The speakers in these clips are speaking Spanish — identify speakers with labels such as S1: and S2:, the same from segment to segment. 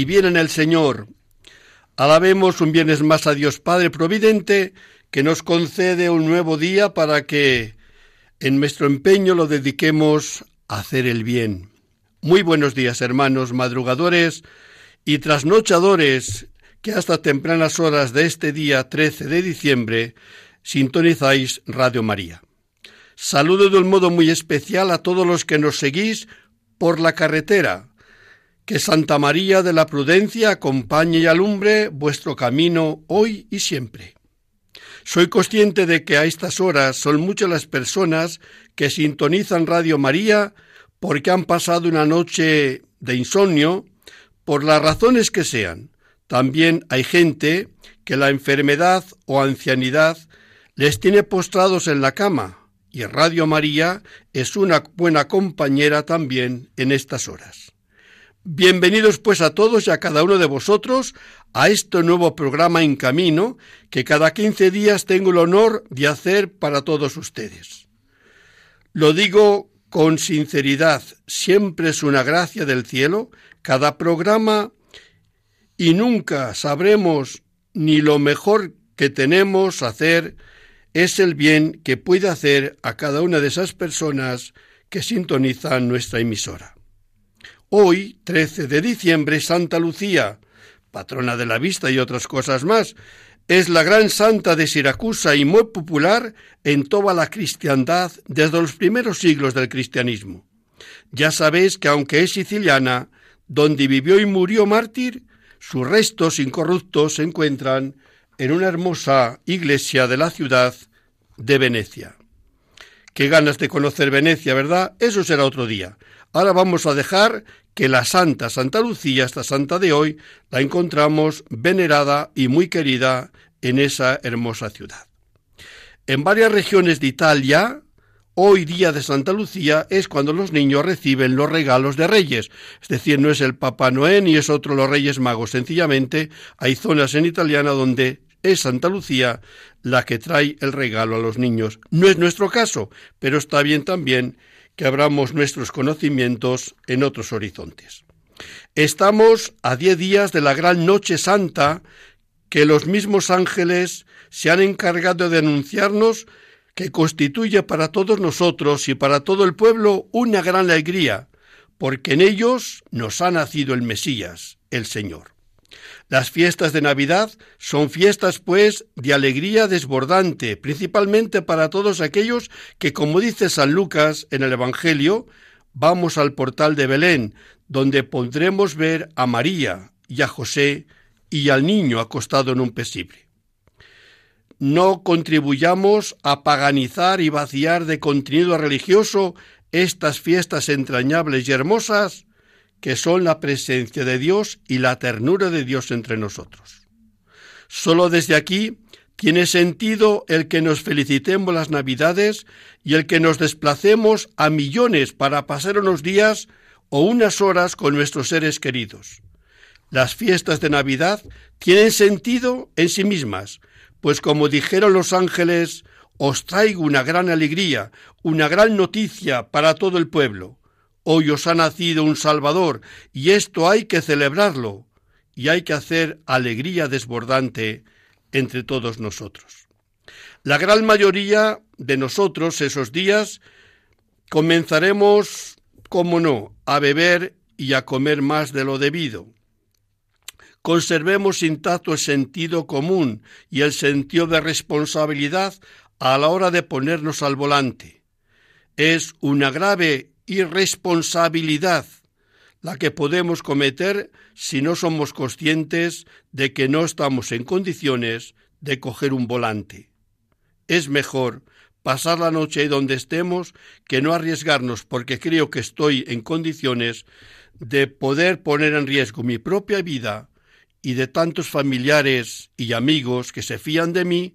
S1: Y bien en el Señor. Alabemos un viernes más a Dios Padre Providente, que nos concede un nuevo día para que en nuestro empeño lo dediquemos a hacer el bien. Muy buenos días, hermanos madrugadores y trasnochadores que hasta tempranas horas de este día 13 de diciembre sintonizáis Radio María. Saludo de un modo muy especial a todos los que nos seguís por la carretera, que Santa María de la Prudencia acompañe y alumbre vuestro camino hoy y siempre. Soy consciente de que a estas horas son muchas las personas que sintonizan Radio María porque han pasado una noche de insomnio, por las razones que sean. También hay gente que la enfermedad o ancianidad les tiene postrados en la cama, y Radio María es una buena compañera también en estas horas. Bienvenidos pues a todos y a cada uno de vosotros a este nuevo programa en camino que cada 15 días tengo el honor de hacer para todos ustedes. Lo digo con sinceridad, siempre es una gracia del cielo cada programa y nunca sabremos ni lo mejor que tenemos hacer es el bien que puede hacer a cada una de esas personas que sintonizan nuestra emisora. Hoy, 13 de diciembre, Santa Lucía, patrona de la vista y otras cosas más, es la gran santa de Siracusa y muy popular en toda la cristiandad desde los primeros siglos del cristianismo. Ya sabéis que aunque es siciliana, donde vivió y murió mártir, sus restos incorruptos se encuentran en una hermosa iglesia de la ciudad de Venecia. Qué ganas de conocer Venecia, ¿verdad? Eso será otro día. Ahora vamos a dejar que la Santa Santa Lucía, esta santa de hoy, la encontramos venerada y muy querida en esa hermosa ciudad. En varias regiones de Italia, hoy día de Santa Lucía es cuando los niños reciben los regalos de reyes. Es decir, no es el Papá Noé ni es otro los Reyes Magos. Sencillamente hay zonas en italiana donde es Santa Lucía la que trae el regalo a los niños. No es nuestro caso, pero está bien también que abramos nuestros conocimientos en otros horizontes. Estamos a diez días de la gran noche santa que los mismos ángeles se han encargado de anunciarnos que constituye para todos nosotros y para todo el pueblo una gran alegría, porque en ellos nos ha nacido el Mesías, el Señor. Las fiestas de Navidad son fiestas, pues, de alegría desbordante, principalmente para todos aquellos que, como dice San Lucas en el Evangelio, vamos al portal de Belén, donde podremos ver a María y a José y al niño acostado en un pesible. No contribuyamos a paganizar y vaciar de contenido religioso estas fiestas entrañables y hermosas que son la presencia de Dios y la ternura de Dios entre nosotros. Solo desde aquí tiene sentido el que nos felicitemos las Navidades y el que nos desplacemos a millones para pasar unos días o unas horas con nuestros seres queridos. Las fiestas de Navidad tienen sentido en sí mismas, pues como dijeron los ángeles, os traigo una gran alegría, una gran noticia para todo el pueblo. Hoy os ha nacido un Salvador y esto hay que celebrarlo y hay que hacer alegría desbordante entre todos nosotros. La gran mayoría de nosotros esos días comenzaremos, como no, a beber y a comer más de lo debido. Conservemos intacto el sentido común y el sentido de responsabilidad a la hora de ponernos al volante. Es una grave irresponsabilidad la que podemos cometer si no somos conscientes de que no estamos en condiciones de coger un volante. Es mejor pasar la noche donde estemos que no arriesgarnos porque creo que estoy en condiciones de poder poner en riesgo mi propia vida y de tantos familiares y amigos que se fían de mí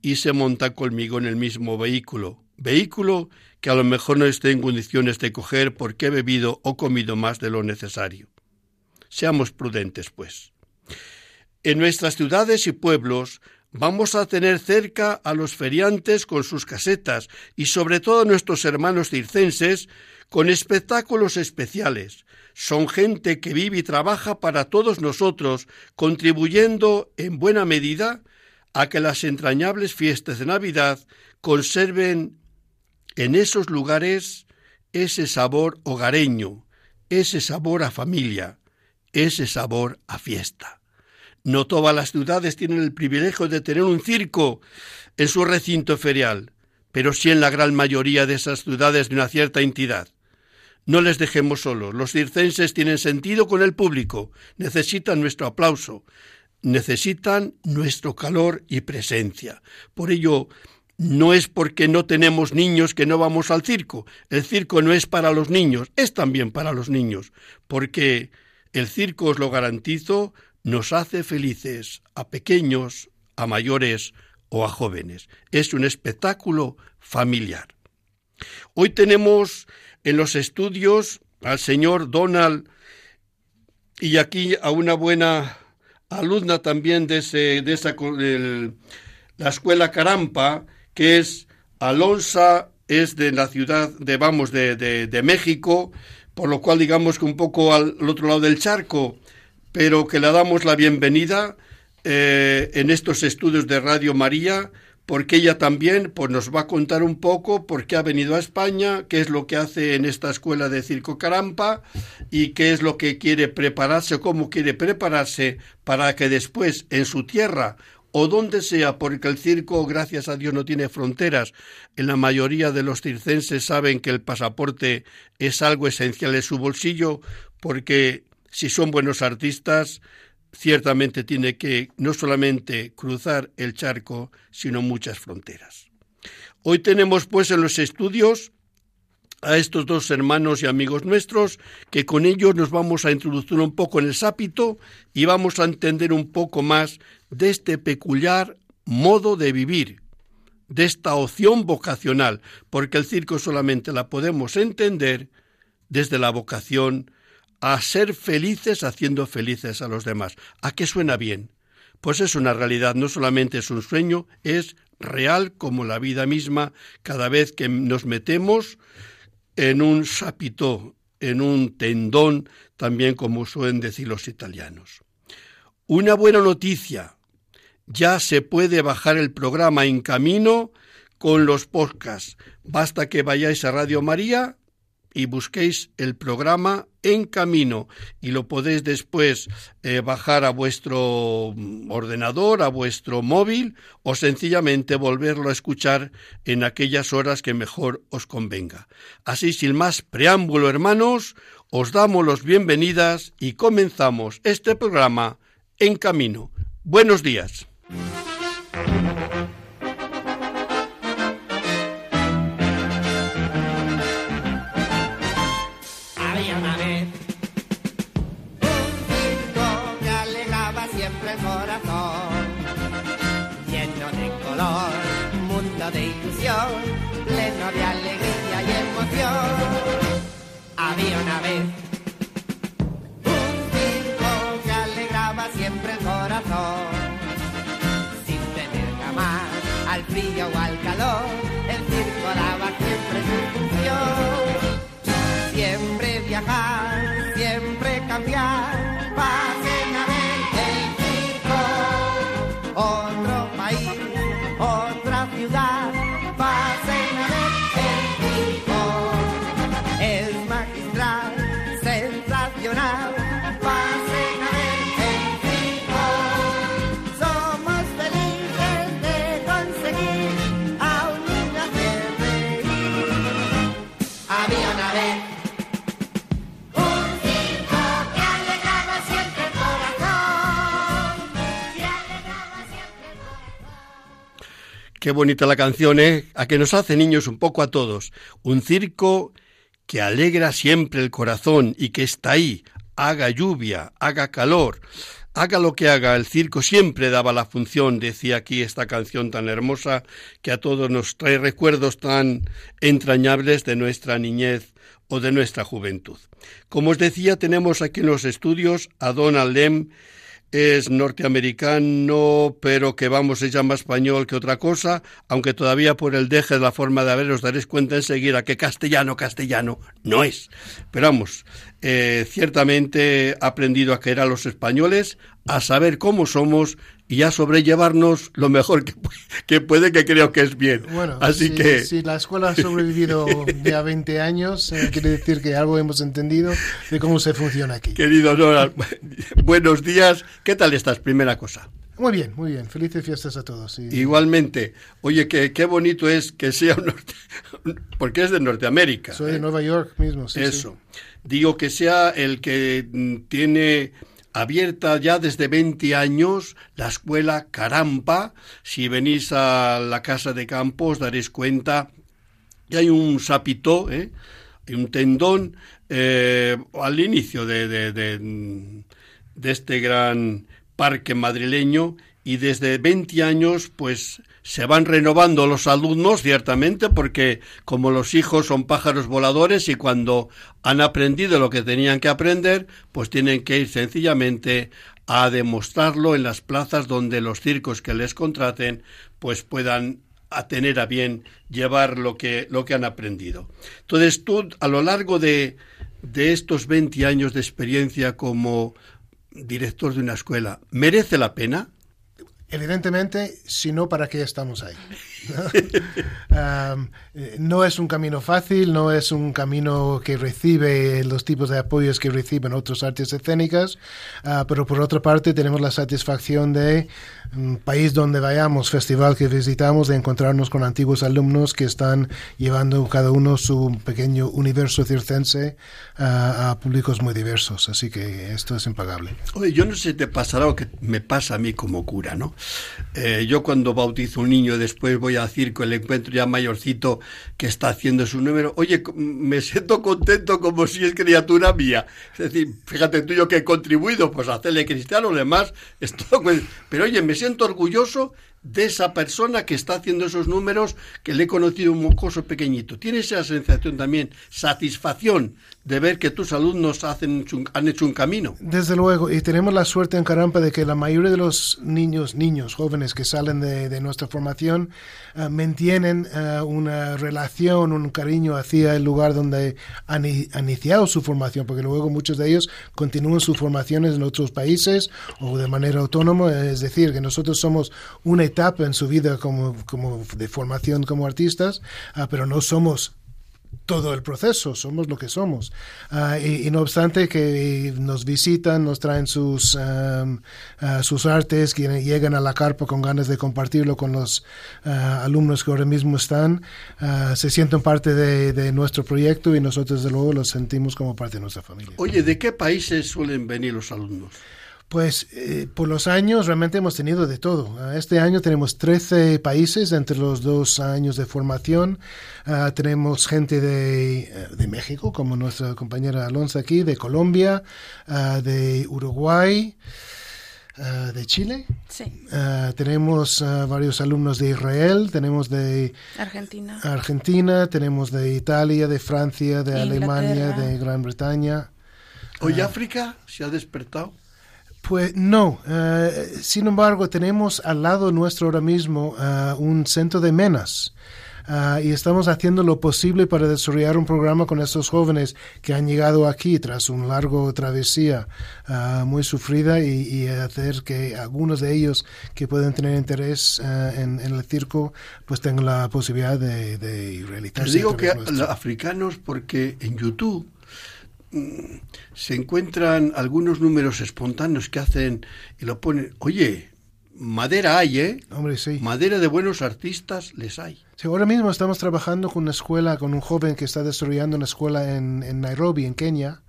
S1: y se montan conmigo en el mismo vehículo. Vehículo que a lo mejor no esté en condiciones de coger porque he bebido o comido más de lo necesario. Seamos prudentes, pues. En nuestras ciudades y pueblos vamos a tener cerca a los feriantes con sus casetas y sobre todo a nuestros hermanos circenses con espectáculos especiales. Son gente que vive y trabaja para todos nosotros, contribuyendo en buena medida a que las entrañables fiestas de Navidad conserven en esos lugares ese sabor hogareño, ese sabor a familia, ese sabor a fiesta. No todas las ciudades tienen el privilegio de tener un circo en su recinto ferial, pero sí en la gran mayoría de esas ciudades de una cierta entidad. No les dejemos solos. Los circenses tienen sentido con el público, necesitan nuestro aplauso, necesitan nuestro calor y presencia. Por ello, no es porque no tenemos niños que no vamos al circo. El circo no es para los niños, es también para los niños, porque el circo, os lo garantizo, nos hace felices a pequeños, a mayores o a jóvenes. Es un espectáculo familiar. Hoy tenemos en los estudios al señor Donald y aquí a una buena alumna también de, ese, de esa, la escuela Carampa, que es Alonsa, es de la ciudad de, vamos, de, de México, por lo cual digamos que un poco al, otro lado del charco, pero que le damos la bienvenida eh, en estos estudios de Radio María, porque ella también pues, nos va a contar un poco por qué ha venido a España, qué es lo que hace en esta escuela de Circo Carampa y qué es lo que quiere prepararse, cómo quiere prepararse para que después en su tierra o donde sea, porque el circo, gracias a Dios, no tiene fronteras. En la mayoría de los circenses saben que el pasaporte es algo esencial en su bolsillo, porque si son buenos artistas, ciertamente tiene que no solamente cruzar el charco, sino muchas fronteras. Hoy tenemos pues en los estudios a estos dos hermanos y amigos nuestros, que con ellos nos vamos a introducir un poco en el sápito y vamos a entender un poco más de este peculiar modo de vivir, de esta opción vocacional, porque el circo solamente la podemos entender desde la vocación a ser felices haciendo felices a los demás. ¿A qué suena bien? Pues es una realidad, no solamente es un sueño, es real como la vida misma cada vez que nos metemos en un sapito, en un tendón, también como suelen decir los italianos. Una buena noticia, ya se puede bajar el programa en camino con los podcasts. Basta que vayáis a Radio María y busquéis el programa en camino y lo podéis después eh, bajar a vuestro ordenador, a vuestro móvil o sencillamente volverlo a escuchar en aquellas horas que mejor os convenga. Así, sin más preámbulo, hermanos, os damos los bienvenidas y comenzamos este programa en camino. Buenos días.
S2: Cambiar,
S1: Qué bonita la canción, ¿eh? A que nos hace niños un poco a todos. Un circo que alegra siempre el corazón y que está ahí, haga lluvia, haga calor, haga lo que haga, el circo siempre daba la función, decía aquí esta canción tan hermosa que a todos nos trae recuerdos tan entrañables de nuestra niñez o de nuestra juventud. Como os decía, tenemos aquí en los estudios a Donald Lem, es norteamericano, pero que vamos, es ya más español que otra cosa, aunque todavía por el deje de la forma de haber os daréis cuenta enseguida que castellano, castellano no es. Pero vamos, eh, ciertamente ha aprendido a querer a los españoles, a saber cómo somos y a sobrellevarnos lo mejor que, que puede, que creo que es bien.
S3: Bueno,
S1: Así
S3: si,
S1: que...
S3: si la escuela ha sobrevivido ya 20 años, eh, quiere decir que algo hemos entendido de cómo se funciona aquí.
S1: Querido Donald, buenos días. ¿Qué tal estás? Primera cosa.
S3: Muy bien, muy bien. Felices fiestas a todos. y-
S1: Igualmente, oye, qué, qué bonito es que sea un norte, porque es de Norteamérica.
S3: Soy de
S1: ¿eh?
S3: Nueva York mismo. sí, sí.
S1: Eso. Digo que sea el que mm, tiene abierta ya desde 20 años la escuela Carampa. Si venís a la casa de campo os daréis cuenta que hay un sapito, ¿eh? un tendón eh, al inicio de, de este gran parque madrileño y desde 20 años pues se van renovando los alumnos ciertamente porque como los hijos son pájaros voladores y cuando han aprendido lo que tenían que aprender pues tienen que ir sencillamente a demostrarlo en las plazas donde los circos que les contraten pues puedan a tener a bien llevar lo que, lo que han aprendido. Entonces tú, a lo largo de, de estos 20 años de experiencia como director de una escuela, ¿merece la pena?
S3: Evidentemente, si no, ¿para qué estamos ahí? Um, no es un camino fácil, no es un camino que recibe los tipos de apoyos que reciben otras artes escénicas, ah, pero por otra parte tenemos la satisfacción de mm, país donde vayamos, festival que visitamos, de encontrarnos con antiguos alumnos que están llevando cada uno su pequeño universo circense ah, a públicos muy diversos. Así que esto es impagable.
S1: Oye, yo no sé si te pasará lo que me pasa a mí como cura, ¿no? Eh, yo cuando bautizo un niño, después voy al circo le encuentro ya mayorcito que está haciendo su número. Oye, me siento contento como si es criatura mía. Es decir, fíjate tú yo que he contribuido, pues a hacerle cristiano, demás, es todo. Pero oye, me siento orgulloso de esa persona que está haciendo esos números que le he conocido un mocoso pequeñito. Tienes esa sensación también, satisfacción de ver que tus alumnos hacen, han hecho un camino.
S3: Desde luego, y tenemos la suerte en Carampa de que la mayoría de los niños, niños jóvenes que salen de, nuestra formación eh, mantienen eh, una relación, un cariño hacia el lugar donde han iniciado su formación, porque luego muchos de ellos continúan sus formaciones en otros países o de manera autónoma, es decir, que nosotros somos una etapa en su vida como, como de formación como artistas, ah, pero no somos todo el proceso, somos lo que somos. Ah, y, no obstante que nos visitan, nos traen sus, am, ah, sus artes, que llegan a la carpa con ganas de compartirlo con los ah, alumnos que ahora mismo están, se sienten parte de, de nuestro proyecto y nosotros desde luego los sentimos como parte de nuestra familia.
S1: Oye, ¿de qué países suelen venir los alumnos?
S3: Pues eh, por los años realmente hemos tenido de todo. Ah, Este año tenemos 13 países entre los dos años de formación. Ah, tenemos gente de, eh, de México, como nuestra compañera Alonso aquí, de Colombia, ah, de Uruguay, ah, de Chile.
S4: Sí,
S3: Ah, tenemos ah, varios alumnos de Israel, tenemos de
S4: Argentina.
S3: Argentina, tenemos de Italia, de Francia, de Alemania, de Gran Bretaña.
S1: Oye, África se ha despertado.
S3: Pues no, eh, sin embargo tenemos al lado nuestro ahora mismo eh, un centro de menas Ah, y estamos haciendo lo posible para desarrollar un programa con estos jóvenes que han llegado aquí tras una larga travesía ah, muy sufrida y, y hacer que algunos de ellos que pueden tener interés eh, en, en el circo pues tengan la posibilidad de, de realizarse.
S1: Te digo que los africanos, porque en YouTube se encuentran algunos números espontáneos que hacen y lo ponen. Oye, madera hay, ¿eh?
S3: Hombre, sí.
S1: Madera de buenos artistas les hay.
S3: Sí, ahora mismo estamos trabajando con una escuela, con un joven que está desarrollando una escuela en, en Nairobi, en Kenia,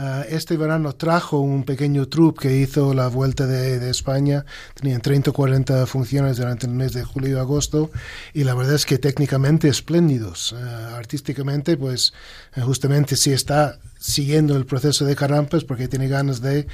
S3: Ah, este verano trajo un pequeño troupe que hizo la vuelta de, de España. Tenían 30 o 40 funciones durante el mes de julio y agosto y la verdad es que técnicamente espléndidos. Ah, artísticamente, pues eh, justamente si está siguiendo el proceso de Carampas porque tiene ganas de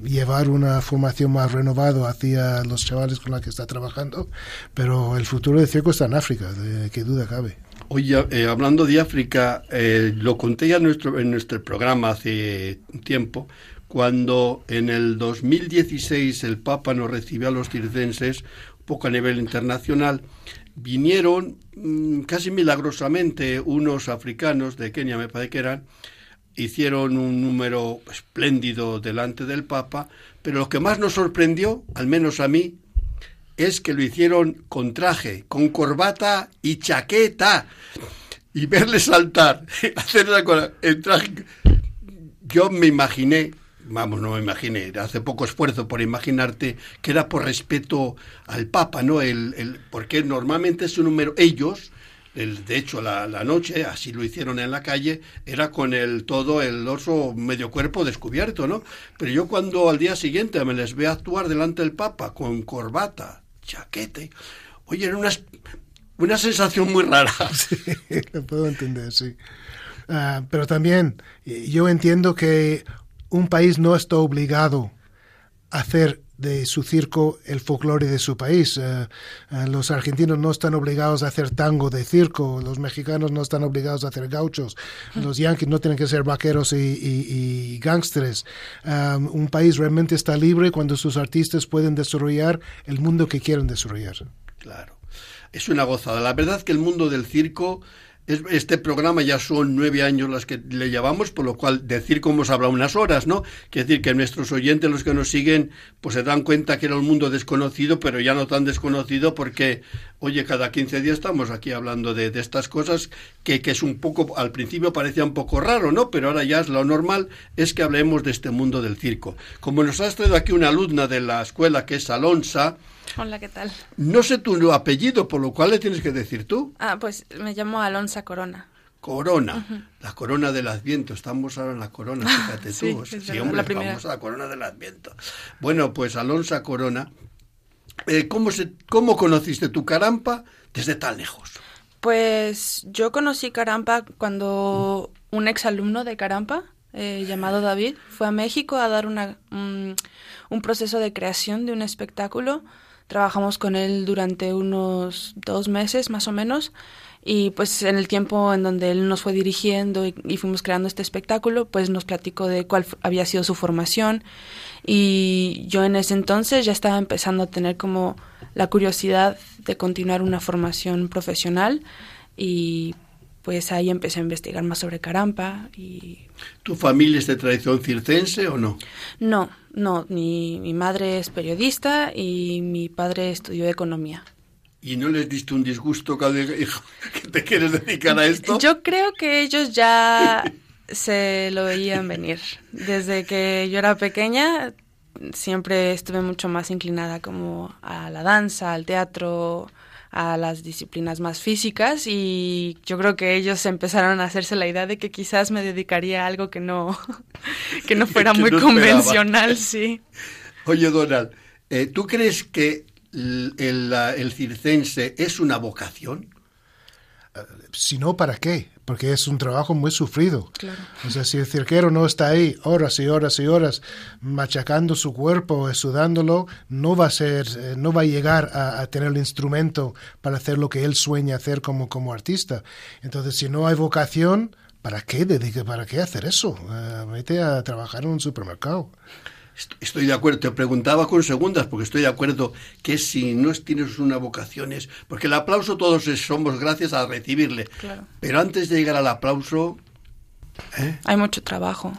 S3: llevar una formación más renovada hacia los chavales con los que está trabajando, pero el futuro del circo está en África, de qué duda cabe.
S1: Oye, eh, hablando de África, eh, lo conté ya en nuestro, en nuestro programa hace tiempo, cuando en el 2016 el Papa nos recibió a los circenses, poco a nivel internacional, vinieron mmm, casi milagrosamente unos africanos de Kenia, me parece que eran, hicieron un número espléndido delante del Papa, pero lo que más nos sorprendió, al menos a mí, es que lo hicieron con traje, con corbata y chaqueta. Y verle saltar, hacerla con el traje. Yo me imaginé, vamos, no me imaginé, hace poco esfuerzo por imaginarte que era por respeto al Papa, ¿no? El, el, porque normalmente es un número, ellos, el, de hecho, la, la, noche, así lo hicieron en la calle, era con el todo el oso medio cuerpo descubierto, ¿no? Pero yo cuando al día siguiente me les veo actuar delante del Papa con corbata, chaquete, oye, era una, una sensación muy rara.
S3: Sí, lo puedo entender, sí. Uh, pero también yo entiendo que un país no está obligado a hacer de su circo el folclore de su país. Uh, uh, los argentinos no están obligados a hacer tango de circo, los mexicanos no están obligados a hacer gauchos, los yanquis no tienen que ser vaqueros y, y, y gángsteres. Um, un país realmente está libre cuando sus artistas pueden desarrollar el mundo que quieren desarrollar.
S1: Claro, es una gozada. La verdad que el mundo del circo este programa ya son nueve años las que le llevamos, por lo cual decir cómo hemos hablado unas horas, ¿no? Quiere decir que nuestros oyentes, los que nos siguen, pues se dan cuenta que era un mundo desconocido, pero ya no tan desconocido porque, oye, cada 15 días estamos aquí hablando de, estas cosas que, que, es un poco, al principio parecía un poco raro, ¿no? Pero ahora ya es lo normal, es que hablemos de este mundo del circo. Como nos has traído aquí una alumna de la escuela que es Alonsa,
S4: Hola, ¿qué tal?
S1: No sé tu apellido, por lo cual le tienes que decir tú.
S4: Ah, pues me llamo Alonsa Corona.
S1: Corona, uh -huh. la corona del Adviento. Estamos ahora en la corona, fíjate
S4: sí,
S1: tú. Sí, hombre,
S4: la primera.
S1: vamos a la corona del Adviento. Bueno, pues Alonsa Corona, eh, ¿cómo, se, ¿cómo conociste tu carampa desde tan lejos?
S4: Pues yo conocí Carampa cuando un exalumno de Carampa, eh, llamado David, fue a México a dar una, un, un proceso de creación de un espectáculo Trabajamos con él durante unos dos meses más o menos y pues en el tiempo en donde él nos fue dirigiendo y, y, fuimos creando este espectáculo, pues nos platicó de cuál había sido su formación y yo en ese entonces ya estaba empezando a tener como la curiosidad de continuar una formación profesional y pues ahí empecé a investigar más sobre Carampa y...
S1: ¿Tu familia es de tradición circense o no?
S4: No, no, mi, mi madre es periodista y mi padre estudió economía.
S1: ¿Y no les diste un disgusto cada hijo que te quieres dedicar a esto?
S4: Yo creo que ellos ya se lo veían venir. Desde que yo era pequeña siempre estuve mucho más inclinada como a la danza, al teatro, a las disciplinas más físicas y yo creo que ellos empezaron a hacerse la idea de que quizás me dedicaría a algo que no que no fuera
S1: que
S4: muy
S1: no
S4: convencional, sí.
S1: Oye, Donald, eh, ¿tú crees que el, el, el, circense es una vocación?
S3: Uh, si no, ¿para qué? Porque es un trabajo muy sufrido.
S4: Claro.
S3: O sea, si el cirquero no está ahí horas y horas y horas machacando su cuerpo, sudándolo, no va a ser, eh, no va a llegar a, a, tener el instrumento para hacer lo que él sueña hacer como, como artista. Entonces, si no hay vocación, ¿para qué dedique, para qué hacer eso? Uh, vete a trabajar en un supermercado.
S1: Estoy de acuerdo, te preguntaba con segundas, porque estoy de acuerdo que si no tienes una vocación es. Porque el aplauso todos somos gracias a recibirle.
S4: Claro.
S1: Pero antes de llegar al aplauso.
S4: ¿eh? Hay mucho trabajo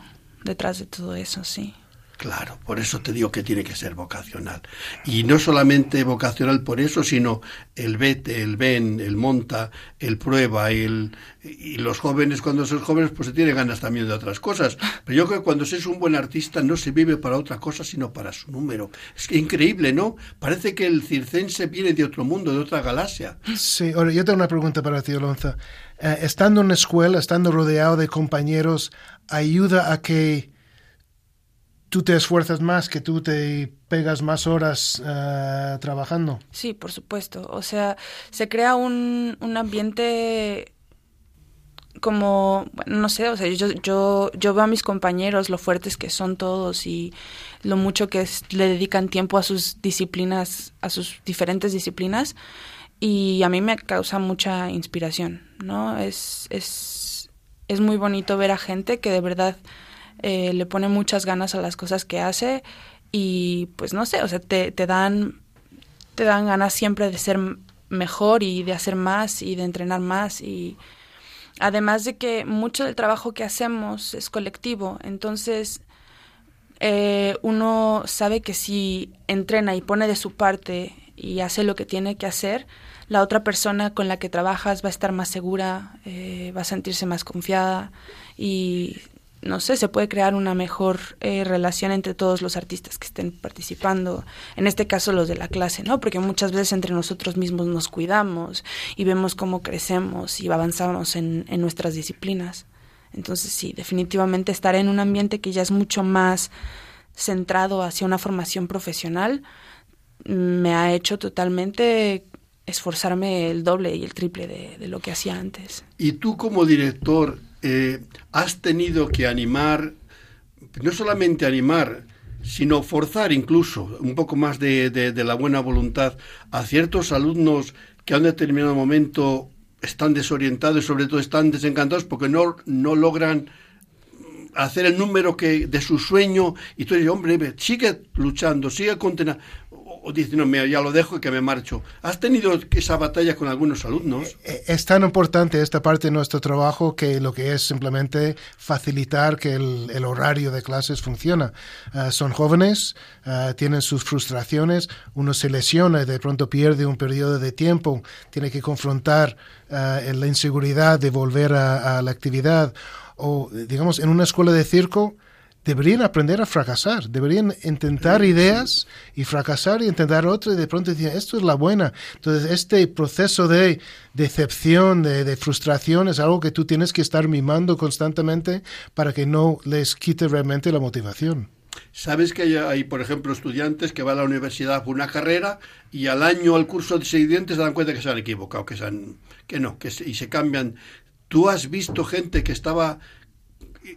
S4: detrás de todo eso, sí.
S1: Claro, por eso te digo que tiene que ser vocacional. Y no solamente vocacional por eso, sino el vete, el ven, el monta, el prueba, el, y los jóvenes cuando son jóvenes pues se tienen ganas también de otras cosas. Pero yo creo que cuando se es un buen artista no se vive para otra cosa sino para su número. Es increíble, ¿no? Parece que el circense viene de otro mundo, de otra galaxia.
S3: Sí, ahora yo tengo una pregunta para ti, Alonso. Eh, estando en la escuela, estando rodeado de compañeros, ayuda a que tú te esfuerzas más, que tú te pegas más horas eh, trabajando.
S4: Sí, por supuesto. O sea, se crea un, un ambiente como, bueno, no sé, o sea, yo, yo, yo veo a mis compañeros lo fuertes que son todos y lo mucho que le dedican tiempo a sus disciplinas, a sus diferentes disciplinas y a mí me causa mucha inspiración, ¿no? Es, es, es muy bonito ver a gente que de verdad eh, le pone muchas ganas a las cosas que hace y pues no sé, o sea, te, te dan te dan ganas siempre de ser mejor y de hacer más y de entrenar más y además de que mucho del trabajo que hacemos es colectivo, entonces eh, uno sabe que si entrena y pone de su parte y hace lo que tiene que hacer, la otra persona con la que trabajas va a estar más segura, eh, va a sentirse más confiada y no sé, se puede crear una mejor eh, relación entre todos los artistas que estén participando, en este caso los de la clase, ¿no? Porque muchas veces entre nosotros mismos nos cuidamos y vemos cómo crecemos y avanzamos en, en nuestras disciplinas. Entonces sí, definitivamente estar en un ambiente que ya es mucho más centrado hacia una formación profesional me ha hecho totalmente esforzarme el doble y el triple de, de lo que hacía antes.
S1: Y tú como director, eh, has tenido que animar, no solamente animar, sino forzar incluso un poco más de, de, la buena voluntad a ciertos alumnos que a un determinado momento están desorientados y sobre todo están desencantados porque no, no logran hacer el número que de su sueño. Y tú dices, hombre, sigue luchando, sigue contenando o dices, no, mira, ya lo dejo y que me marcho. ¿Has tenido esa batalla con algunos alumnos?
S3: Eh, eh, es tan importante esta parte de nuestro trabajo que lo que es simplemente facilitar que el, horario de clases funciona. Uh, son jóvenes, uh, tienen sus frustraciones, uno se lesiona y de pronto pierde un periodo de tiempo, tiene que confrontar uh, la inseguridad de volver a la actividad. O, digamos, en una escuela de circo, deberían aprender a fracasar, deberían intentar ideas y fracasar y intentar otra y de pronto decir, esto es la buena. Entonces, este proceso de decepción, de, frustración, es algo que tú tienes que estar mimando constantemente para que no les quite realmente la motivación.
S1: Sabes que hay, por ejemplo, estudiantes que van a la universidad por una carrera y al año, al curso siguiente, se dan cuenta que se han equivocado, que, se han, que no, que y se cambian. ¿Tú has visto gente que estaba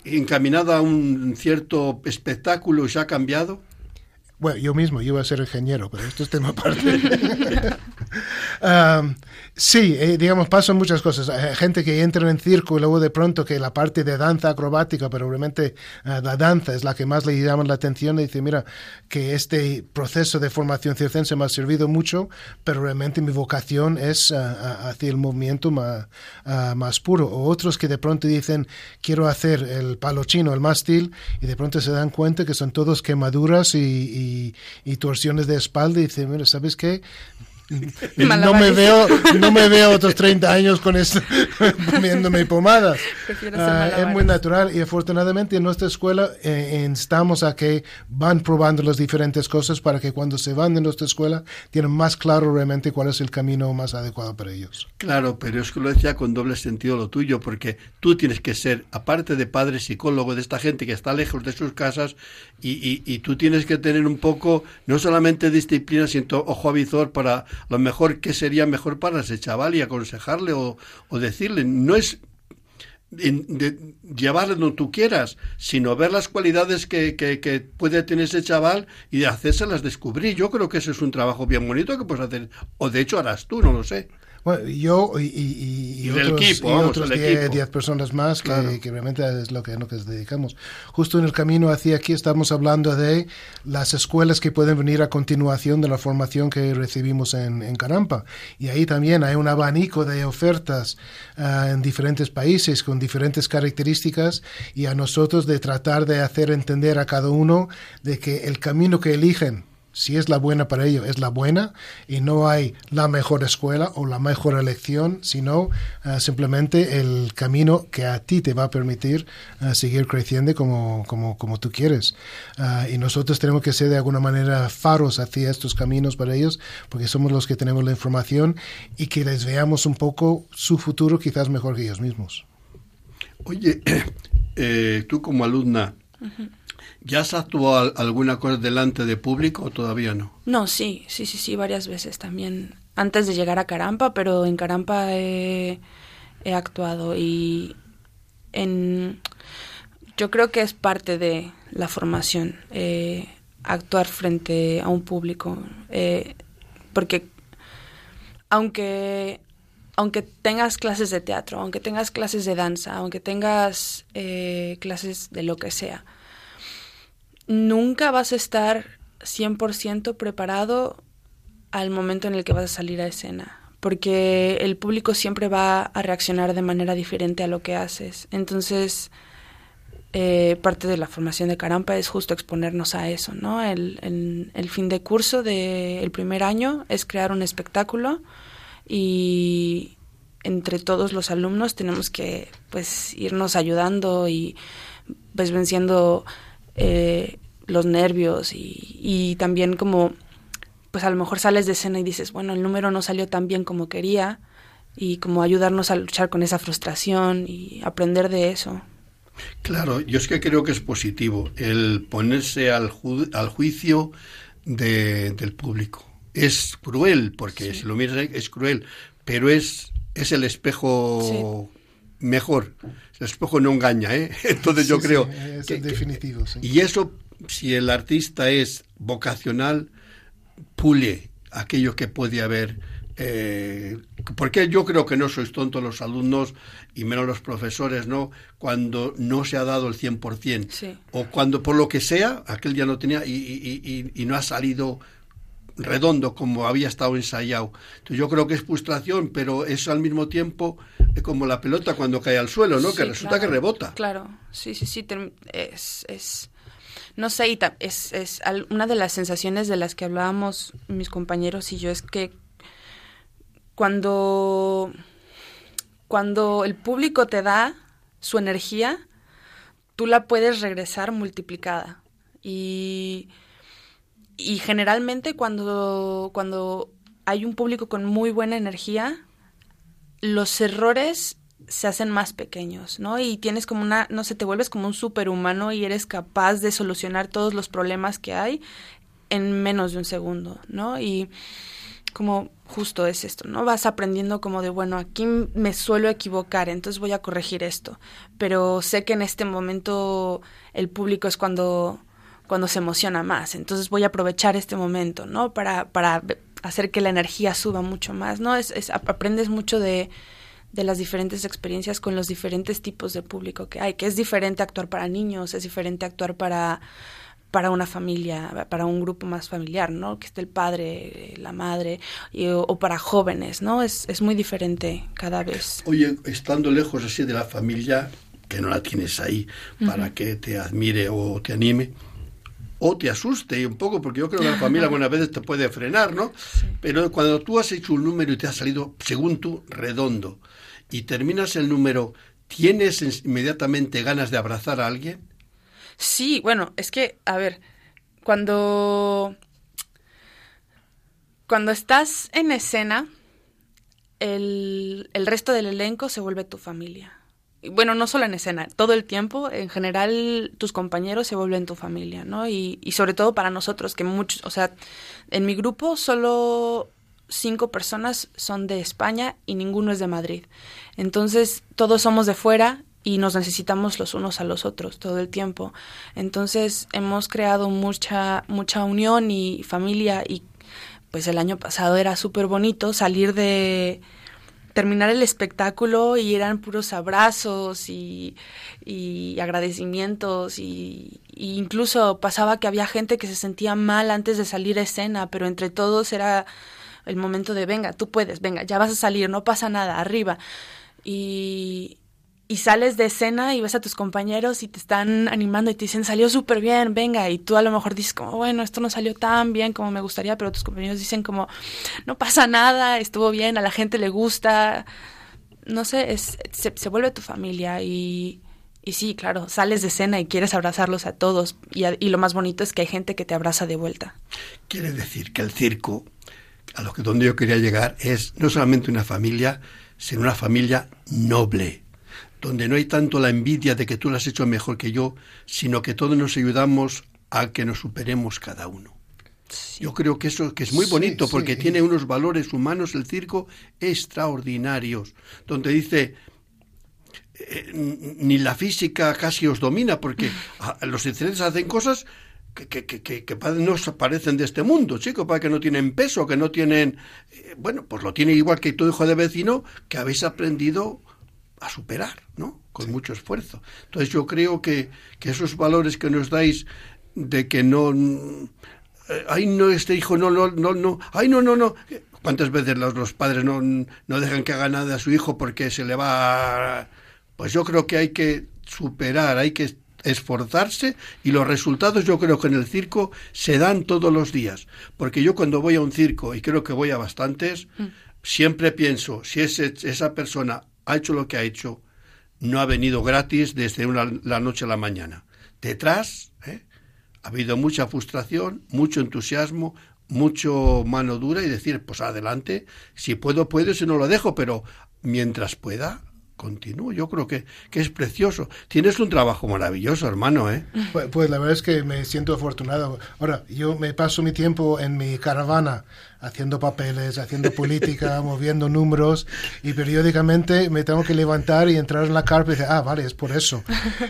S1: encaminada a un cierto espectáculo y se ha cambiado?
S3: Bueno, yo mismo, yo iba a ser ingeniero, pero esto es tema aparte. um, sí, eh, digamos, pasan muchas cosas. Hay gente que entra en circo y luego de pronto que la parte de danza acrobática, pero realmente uh, la danza es la que más le llama la atención y dice, mira, que este proceso de formación circense me ha servido mucho, pero realmente mi vocación es uh, hacia el movimiento más, uh, más puro. O otros que de pronto dicen, quiero hacer el palo chino, el mástil, y de pronto se dan cuenta que son todos quemaduras y, y y, torsiones de espalda y dice, mira, ¿sabes qué? No me veo no me veo otros 30 años con esto comiéndome pomadas. Uh, es muy natural y afortunadamente en nuestra escuela eh, instamos a que van probando las diferentes cosas para que cuando se van de nuestra escuela tienen más claro realmente cuál es el camino más adecuado para ellos.
S1: Claro pero es que lo decía con doble sentido lo tuyo porque tú tienes que ser aparte de padre psicólogo de esta gente que está lejos de sus casas y, y, tú tienes que tener un poco, no solamente disciplina, sino ojo avizor para lo mejor que sería mejor para ese chaval y aconsejarle o, o decirle. No es de donde tú quieras, sino ver las cualidades que, que, que, puede tener ese chaval y hacérselas descubrir. Yo creo que ese es un trabajo bien bonito que puedes hacer, o de hecho harás tú, no lo sé.
S3: Bueno, yo y, y, y, otros, equipo, y otros 10 personas más que, que, realmente es lo que, lo que nos dedicamos. Justo en el camino hacia aquí estamos hablando de las escuelas que pueden venir a continuación de la formación que recibimos en, en Carampa. Y ahí también hay un abanico de ofertas uh, en diferentes países con diferentes características y a nosotros de tratar de hacer entender a cada uno de que el camino que eligen si es la buena para ellos, es la buena y no hay la mejor escuela o la mejor elección, sino uh, simplemente el camino que a ti te va a permitir uh, seguir creciendo como, como, como tú quieres. Uh, y nosotros tenemos que ser de alguna manera faros hacia estos caminos para ellos, porque somos los que tenemos la información y que les veamos un poco su futuro quizás mejor que ellos mismos.
S1: Oye, eh, tú como alumna, uh -huh ¿Ya has actuado alguna cosa delante de público o todavía no?
S4: No, sí, sí, sí, sí, varias veces también. Antes de llegar a Carampa, pero en Carampa he, he actuado y en yo creo que es parte de la formación eh, actuar frente a un público eh, porque aunque aunque tengas clases de teatro aunque tengas clases de danza aunque tengas eh, clases de lo que sea nunca vas a estar 100% preparado al momento en el que vas a salir a escena porque el público siempre va a reaccionar de manera diferente a lo que haces. Entonces, eh, parte de la formación de Carampa es justo exponernos a eso, ¿no? El, el, fin de curso del primer año es crear un espectáculo y entre todos los alumnos tenemos que pues irnos ayudando y pues venciendo eh, los nervios y, y también como pues a lo mejor sales de escena y dices, bueno, el número no salió tan bien como quería y como ayudarnos a luchar con esa frustración y aprender de eso.
S1: Claro, yo es que creo que es positivo el ponerse al, al juicio del público. Es cruel, porque si lo miras es cruel, pero es, es el espejo mejor. El espejo no engaña, ¿eh? Entonces yo creo...
S3: es definitivo,
S1: Y eso, si el artista es vocacional, pule aquello que puede haber. Eh, porque yo creo que no sois tontos los alumnos y menos los profesores, ¿no? Cuando no se ha dado el 100%. Sí. O cuando por lo que sea, aquel día no tenía y, y, y, no ha salido redondo como había estado ensayado. Entonces yo creo que es frustración, pero es al mismo tiempo como la pelota cuando cae al suelo, ¿no? que resulta que rebota.
S4: Claro, sí, sí, sí, es, es no sé, es, es una de las sensaciones de las que hablábamos mis compañeros y yo es que cuando, cuando el público te da su energía, tú la puedes regresar multiplicada. Y, y generalmente cuando, cuando hay un público con muy buena energía, los errores se hacen más pequeños, ¿no? Y tienes como una, no sé, te vuelves como un superhumano y eres capaz de solucionar todos los problemas que hay en menos de un segundo, ¿no? Y como justo es esto, ¿no? Vas aprendiendo como de, bueno, aquí me suelo equivocar, entonces voy a corregir esto, pero sé que en este momento el público es cuando cuando se emociona más, entonces voy a aprovechar este momento, ¿no? Para para hacer que la energía suba mucho más, ¿no? Es, es aprendes mucho de de las diferentes experiencias con los diferentes tipos de público que hay, que es diferente actuar para niños, es diferente actuar para para una familia, para un grupo más familiar, ¿no? Que esté el padre, la madre, o, para jóvenes, ¿no? Es, es muy diferente cada vez.
S1: Oye, estando lejos así de la familia, que no la tienes ahí para que te admire o te anime, o te asuste un poco, porque yo creo que la familia algunas veces te puede frenar, ¿no? Pero cuando tú has hecho un número y te ha salido, según tú, redondo, y terminas el número, ¿tienes inmediatamente ganas de abrazar a alguien?
S4: Sí, bueno, es que, a ver, cuando. Cuando estás en escena, el, el resto del elenco se vuelve tu familia. Bueno, no solo en escena, todo el tiempo, en general, tus compañeros se vuelven tu familia, ¿no? Y, y sobre todo para nosotros, que muchos, o sea, en mi grupo solo cinco personas son de España y ninguno es de Madrid. Entonces, todos somos de fuera y nos necesitamos los unos a los otros todo el tiempo. Entonces, hemos creado mucha mucha unión y familia y pues el año pasado era súper bonito salir de terminar el espectáculo y eran puros abrazos y, y agradecimientos y, y, incluso pasaba que había gente que se sentía mal antes de salir a escena, pero entre todos era el momento de, venga, tú puedes, venga, ya vas a salir, no pasa nada, arriba. Y, y sales de escena y ves a tus compañeros y te están animando y te dicen, salió súper bien, venga, y tú a lo mejor dices como, bueno, esto no salió tan bien como me gustaría, pero tus compañeros dicen como, no pasa nada, estuvo bien, a la gente le gusta, no sé, es, se, se vuelve tu familia y, y sí, claro, sales de escena y quieres abrazarlos a todos y, y lo más bonito es que hay gente que te abraza de vuelta.
S1: Quiere decir que el circo a lo que donde yo quería llegar es no solamente una familia, sino una familia noble. Donde no hay tanto la envidia de que tú lo has hecho mejor que yo, sino que todos nos ayudamos a que nos superemos cada uno. Yo creo que eso que es muy bonito
S3: sí,
S1: porque tiene unos valores humanos el circo extraordinarios, donde dice eh, ni la física casi os domina porque a- los incidentes hacen cosas que, que, que, que, no se parecen de este mundo, chico, para que no tienen peso, que no tienen... eh, bueno, pues lo tiene igual que tu hijo de vecino que habéis aprendido a superar, ¿no? Con mucho esfuerzo. Entonces yo creo que, que esos valores que nos dais de que no... mm, eh, ay, no, este hijo, no, no, no, no, ay, no, no, no. ¿Cuántas veces los, los padres no, no dejan que haga nada a su hijo porque se le va... a- Pues yo creo que hay que superar, hay que esforzarse y los resultados yo creo que en el circo se dan todos los días. Porque yo cuando voy a un circo, y creo que voy a bastantes, siempre pienso, si ese- esa persona ha hecho lo que ha hecho, no ha venido gratis desde una- la noche a la mañana. Detrás ¿eh? ha habido mucha frustración, mucho entusiasmo, mucho mano dura y decir, pues adelante, si puedo, puedo, si no lo dejo, pero mientras pueda, continúo. Yo creo que, que es precioso. Tienes un trabajo maravilloso, hermano, ¿eh?
S3: Pues, pues la verdad es que me siento afortunado. Ahora, yo me paso mi tiempo en mi caravana haciendo papeles, haciendo política, moviendo números y periódicamente me tengo que levantar y entrar en la carpa y decir, ah, vale, es por eso.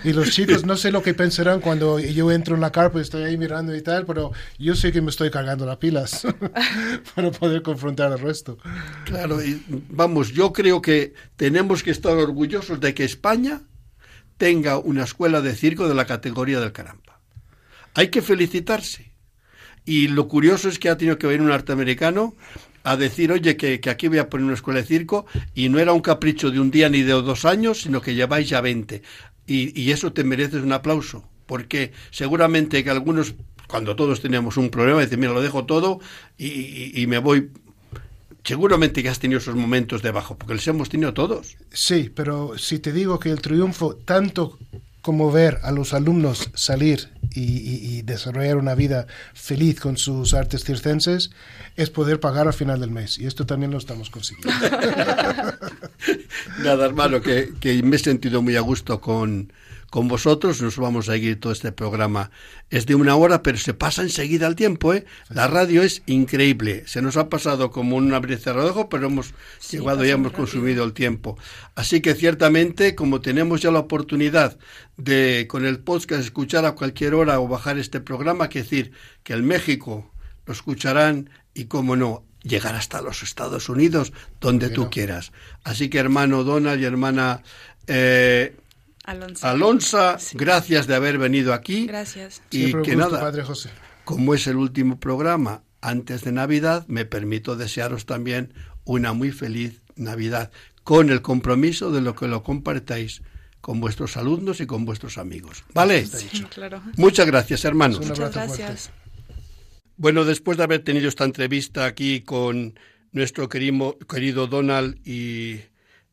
S3: Y los chicos no sé lo que pensarán cuando yo entro en la carpa y estoy ahí mirando y tal, pero yo sé que me estoy cargando las pilas para poder confrontar al resto.
S1: Claro, y vamos, yo creo que tenemos que estar orgullosos de que España tenga una escuela de circo de la categoría del Carampa. Hay que felicitarse. Y lo curioso es que ha tenido que venir un norteamericano a decir, oye, que, que aquí voy a poner una escuela de circo, y no era un capricho de un día ni de dos años, sino que lleváis ya 20. Y, y eso te mereces un aplauso, porque seguramente que algunos, cuando todos teníamos un problema, dicen, mira, lo dejo todo y, y- me voy. Seguramente que has tenido esos momentos de bajo, porque los hemos tenido todos.
S3: Sí, pero si te digo que el triunfo, tanto como ver a los alumnos salir y, desarrollar una vida feliz con sus artes circenses, es poder pagar al final del mes. Y esto también lo estamos consiguiendo.
S1: Nada, hermano, que me he sentido muy a gusto con, con vosotros. Nos vamos a seguir todo este programa. Es de una hora, pero se pasa enseguida el tiempo, ¿eh? La radio es increíble. Se nos ha pasado como un abrir y cerrar de ojos, pero hemos
S4: Sí,
S1: llegado y hemos
S4: rápido.
S1: consumido el tiempo. Así que ciertamente, como tenemos ya la oportunidad de con el podcast escuchar a cualquier hora o bajar este programa, que decir que en México lo escucharán y, como no, llegar hasta los Estados Unidos, donde tú
S3: no?
S1: quieras. Así que, hermano Donald y hermana eh,
S4: Alonso.
S1: Alonsa,
S4: Sí.
S1: gracias de haber venido aquí.
S4: Gracias.
S1: Y
S3: Siempre
S1: que
S3: gusto,
S1: nada,
S3: Padre José.
S1: como es el último programa antes de Navidad, me permito desearos también una muy feliz Navidad, con el compromiso de lo que lo compartáis con vuestros alumnos y con vuestros amigos. ¿Vale?
S4: Sí, claro.
S1: Muchas gracias, hermanos.
S3: Un
S4: Muchas gracias.
S1: Bueno, después de haber tenido esta entrevista aquí con nuestro querido, querido Donald y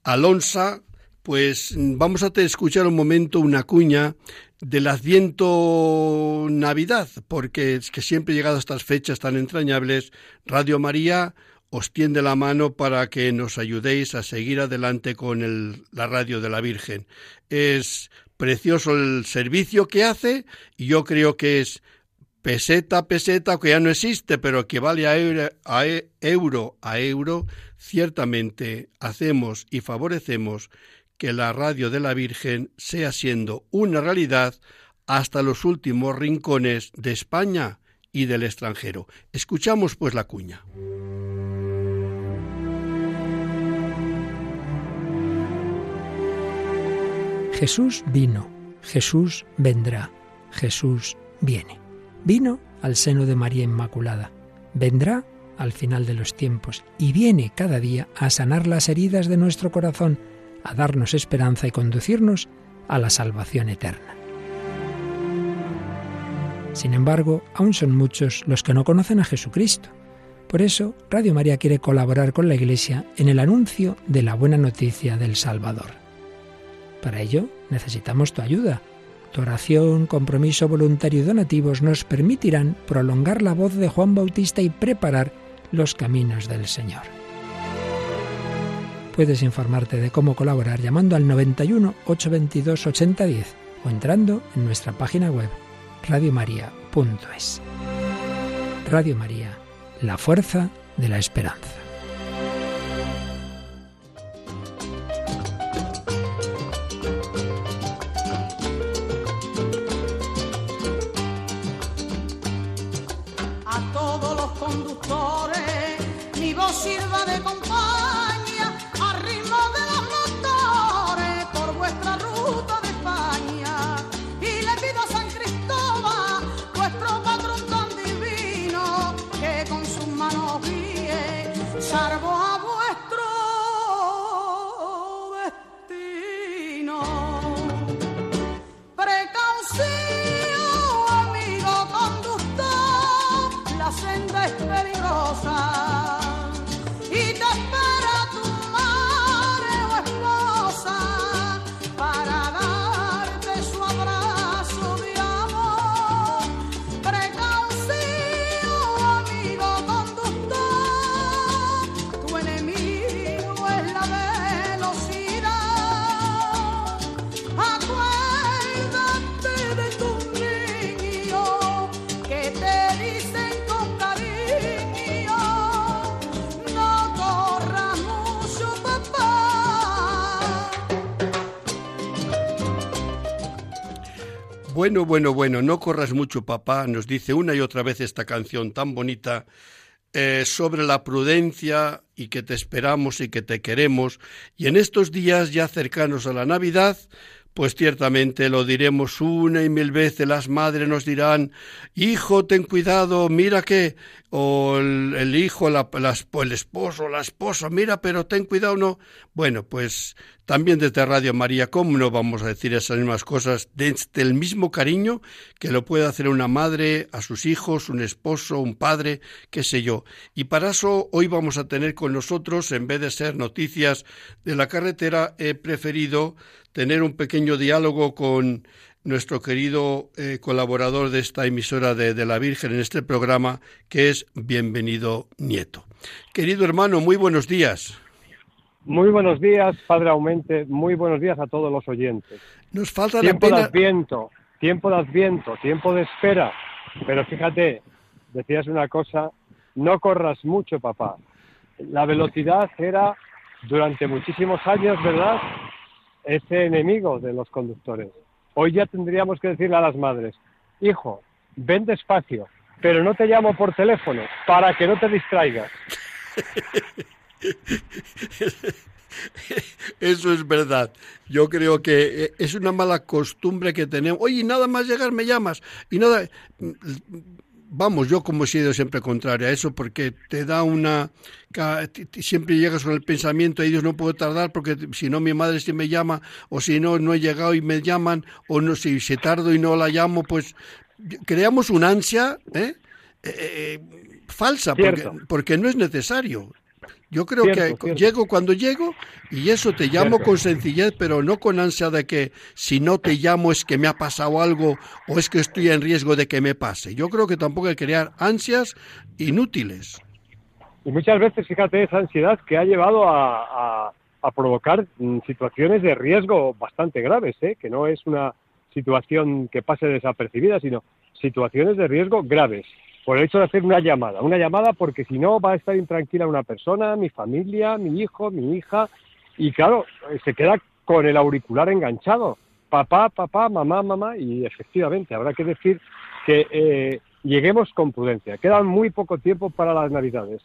S1: Alonsa, pues vamos a escuchar un momento una cuña del Adviento Navidad, porque es que siempre llegado a estas fechas tan entrañables, Radio María os tiende la mano para que nos ayudéis a seguir adelante con el- la radio de la Virgen. Es precioso el servicio que hace y yo creo que es peseta peseta, que ya no existe, pero que vale a a e- euro a euro, ciertamente hacemos y favorecemos que la radio de la Virgen sea siendo una realidad hasta los últimos rincones de España y del extranjero. Escuchamos pues la cuña.
S5: Jesús vino, Jesús vendrá, Jesús viene. Vino al seno de María Inmaculada, vendrá al final de los tiempos y viene cada día a sanar las heridas de nuestro corazón, a darnos esperanza y conducirnos a la salvación eterna. Sin embargo, aún son muchos los que no conocen a Jesucristo. Por eso, Radio María quiere colaborar con la Iglesia en el anuncio de la buena noticia del Salvador. Para ello necesitamos tu ayuda. Tu oración, compromiso voluntario y donativos nos permitirán prolongar la voz de Juan Bautista y preparar los caminos del Señor. Puedes informarte de cómo colaborar llamando al 91 822 8010 o entrando en nuestra página web radiomaria.es. Radio María, la fuerza de la esperanza.
S6: A todos los conductores, mi voz sirva de
S1: Bueno, bueno, bueno, no corras mucho, papá, nos dice una y otra vez esta canción tan bonita eh, sobre la prudencia y que te esperamos y que te queremos. Y en estos días ya cercanos a la Navidad, pues ciertamente lo diremos una y mil veces. Las madres nos dirán, hijo, ten cuidado, mira que, o el, hijo, el esposo, la esposa, mira, pero ten cuidado, no. Bueno, pues también desde Radio María, ¿cómo no vamos a decir esas mismas cosas? Desde el mismo cariño que lo puede hacer una madre a sus hijos, un esposo, un padre, qué sé yo. Y para eso hoy vamos a tener con nosotros, en vez de ser noticias de la carretera, he preferido tener un pequeño diálogo con nuestro querido eh, colaborador de esta emisora de, de la Virgen en este programa, que es Bienvenido Nieto. Querido hermano, muy buenos días.
S7: Muy buenos días, Padre Aumente. Muy buenos días a todos los oyentes.
S1: Nos falta
S7: Tiempo de. Adviento, tiempo de Adviento, tiempo de espera. Pero fíjate, decías una cosa, no corras mucho, papá. La velocidad era durante muchísimos años, ¿verdad? Ese enemigo de los conductores. Hoy ya tendríamos que decirle a las madres, hijo, ven despacio, pero no te llamo por teléfono para que no te distraigas.
S1: Eso es verdad. Yo creo que eh, es una mala costumbre que tenemos. Oye, nada más llegar me llamas. Y nada. Vamos, yo como he sido siempre contrario a eso, porque te da una. Siempre llegas con el pensamiento, Dios, no puedo tardar, porque si no mi madre sí me llama, o si no, no he llegado y me llaman, o no, si se tardo y no la llamo, pues creamos una ansia ¿eh? Eh, eh, falsa, porque no es necesario. Yo creo
S7: Cierto,
S1: que
S7: cierto.
S1: llego cuando llego y eso te llamo
S7: Cierto.
S1: con sencillez, pero no con ansia de que si no te llamo es que me ha pasado algo o es que estoy en riesgo de que me pase. Yo creo que tampoco hay que crear ansias inútiles.
S7: Y muchas veces, fíjate, esa ansiedad que ha llevado a, a- a provocar mm, situaciones de riesgo bastante graves, ¿eh? que no es una situación que pase desapercibida, sino situaciones de riesgo graves. Por el hecho de hacer una llamada. Una llamada porque si no va a estar intranquila una persona, mi familia, mi hijo, mi hija. Y claro, eh, se queda con el auricular enganchado. Papá, papá, mamá, mamá. Y efectivamente, habrá que decir que eh, lleguemos con prudencia. Quedan muy poco tiempo para las Navidades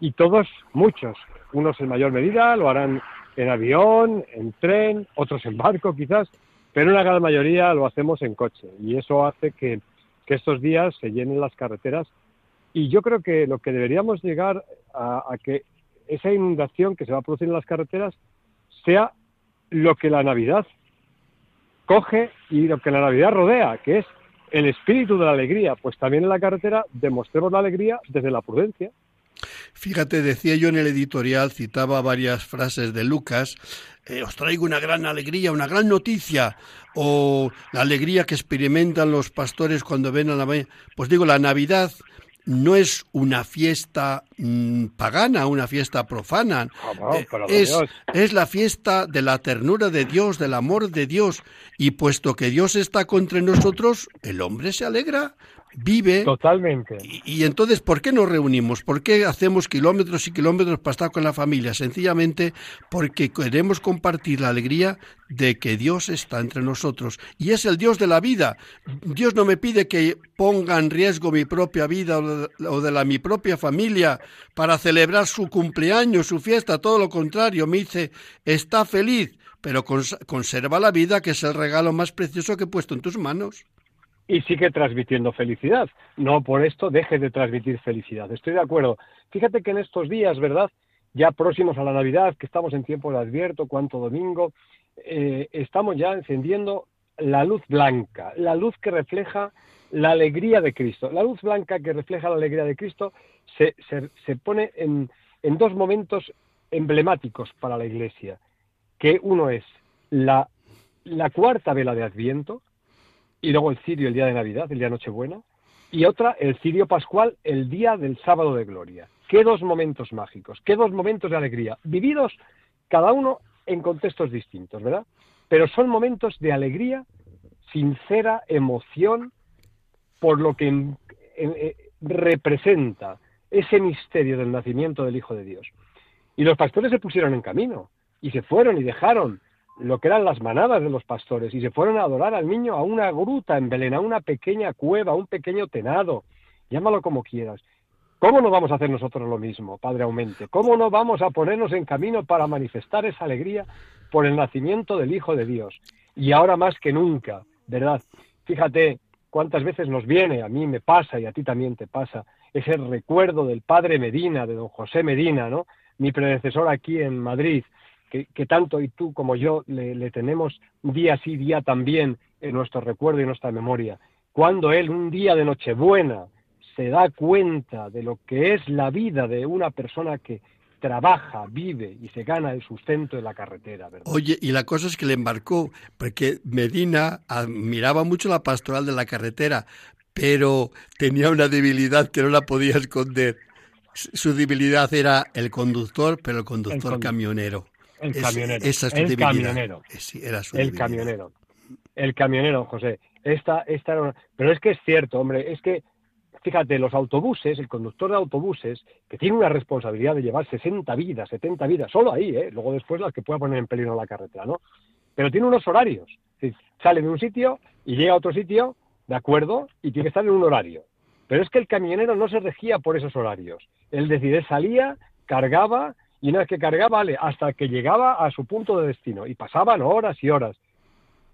S7: y todos, muchos, unos en mayor medida lo harán en avión, en tren, otros en barco quizás, pero una gran mayoría lo hacemos en coche y eso hace que, que estos días se llenen las carreteras y yo creo que lo que deberíamos llegar a, que esa inundación que se va a producir en las carreteras sea lo que la Navidad coge y lo que la Navidad rodea, que es el espíritu de la alegría, pues también en la carretera demostremos la alegría desde la prudencia.
S1: Fíjate, decía yo en el editorial, citaba varias frases de Lucas, eh, os traigo una gran alegría, una gran noticia, o la alegría que experimentan los pastores cuando ven a la mañana. Pues digo, la Navidad no es una fiesta mm, pagana, una fiesta profana.
S7: Ah, no,
S1: Eh, es, es la fiesta de la ternura de Dios, del amor de Dios. Y puesto que Dios está contra nosotros, el hombre se alegra, vive.
S7: Totalmente.
S1: Y, y entonces, ¿por qué nos reunimos? ¿Por qué hacemos kilómetros y kilómetros para estar con la familia? Sencillamente porque queremos compartir la alegría de que Dios está entre nosotros. Y es el Dios de la vida. Dios no me pide que ponga en riesgo mi propia vida o de, la mi propia familia para celebrar su cumpleaños, su fiesta. Todo lo contrario, me dice, está feliz, pero cons- conserva la vida, que es el regalo más precioso que he puesto en tus manos.
S7: Y sigue transmitiendo felicidad. No por esto deje de transmitir felicidad. Estoy de acuerdo. Fíjate que en estos días, ¿verdad? Ya próximos a la Navidad, que estamos en tiempo de Advierto, cuánto domingo, eh, estamos ya encendiendo la luz blanca, la luz que refleja la alegría de Cristo. La luz blanca que refleja la alegría de Cristo se, se- se pone en, en dos momentos emblemáticos para la Iglesia, que uno es la, la cuarta vela de Adviento, y luego el cirio el día de Navidad, el día Nochebuena, y otra el cirio pascual el día del sábado de gloria. Qué dos momentos mágicos, qué dos momentos de alegría, vividos cada uno en contextos distintos, ¿verdad? Pero son momentos de alegría, sincera emoción por lo que eh, representa ese misterio del nacimiento del Hijo de Dios. Y los pastores se pusieron en camino y se fueron y dejaron lo que eran las manadas de los pastores y se fueron a adorar al niño a una gruta en Belén, a una pequeña cueva, a un pequeño tenado, llámalo como quieras. ¿Cómo no vamos a hacer nosotros lo mismo, Padre Aumente? ¿Cómo no vamos a ponernos en camino para manifestar esa alegría por el nacimiento del Hijo de Dios? Y ahora más que nunca, ¿verdad? Fíjate cuántas veces nos viene, a mí me pasa y a ti también te pasa, ese recuerdo del Padre Medina, de don José Medina, ¿no? Mi predecesor aquí en Madrid, que, que tanto y tú como yo le, le tenemos día sí, día también en nuestro recuerdo y en nuestra memoria. Cuando él, un día de Nochebuena, se da cuenta de lo que es la vida de una persona que trabaja, vive y se gana el sustento en la carretera, ¿verdad?
S1: Oye, y la cosa es que le embarcó, porque Medina admiraba mucho la pastoral de la carretera, pero tenía una debilidad que no la podía esconder. Su debilidad era el conductor, pero el conductor
S7: condu-
S1: camionero.
S7: El
S1: Es-
S7: camionero.
S1: esa es
S7: el
S1: debilidad.
S7: camionero.
S1: Eh, sí, era su
S7: El
S1: debilidad.
S7: camionero. El camionero, José. Esta, esta era una- Pero es que es cierto, hombre, es que, fíjate, los autobuses, el conductor de autobuses, que tiene una responsabilidad de llevar 60 vidas, 70 vidas, solo ahí, ¿eh? luego después las que pueda poner en peligro la carretera, ¿no? Pero tiene unos horarios. Es sale de un sitio y llega a otro sitio, de acuerdo, y tiene que estar en un horario. Pero es que el camionero no se regía por esos horarios. Él decide, salía, cargaba, y una vez que cargaba, vale, hasta que llegaba a su punto de destino. Y pasaban horas y horas.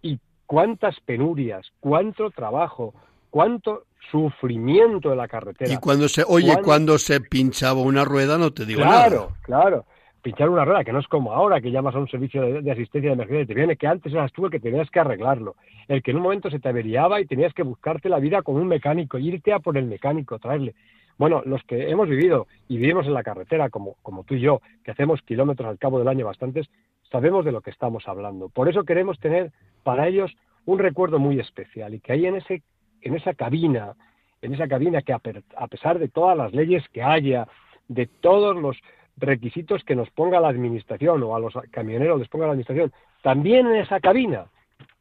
S7: Y cuántas penurias, cuánto trabajo, cuánto sufrimiento de la carretera.
S1: Y cuando se, oye, cuando se pinchaba una rueda, no te digo
S7: Claro,
S1: nada.
S7: claro. Pinchar una rueda, que no es como ahora, que llamas a un servicio de, de asistencia de emergencia y te viene, que antes eras tú el que tenías que arreglarlo. El que en un momento se te averiaba y tenías que buscarte la vida con un mecánico, irte a por el mecánico, traerle. Bueno, los que hemos vivido y vivimos en la carretera, como, tú y yo, que hacemos kilómetros al cabo del año bastantes, sabemos de lo que estamos hablando. Por eso queremos tener para ellos un recuerdo muy especial y que ahí en, ese, en esa cabina, en esa cabina que a, a pesar de todas las leyes que haya, de todos los requisitos que nos ponga la administración o a los camioneros les ponga la administración, también en esa cabina,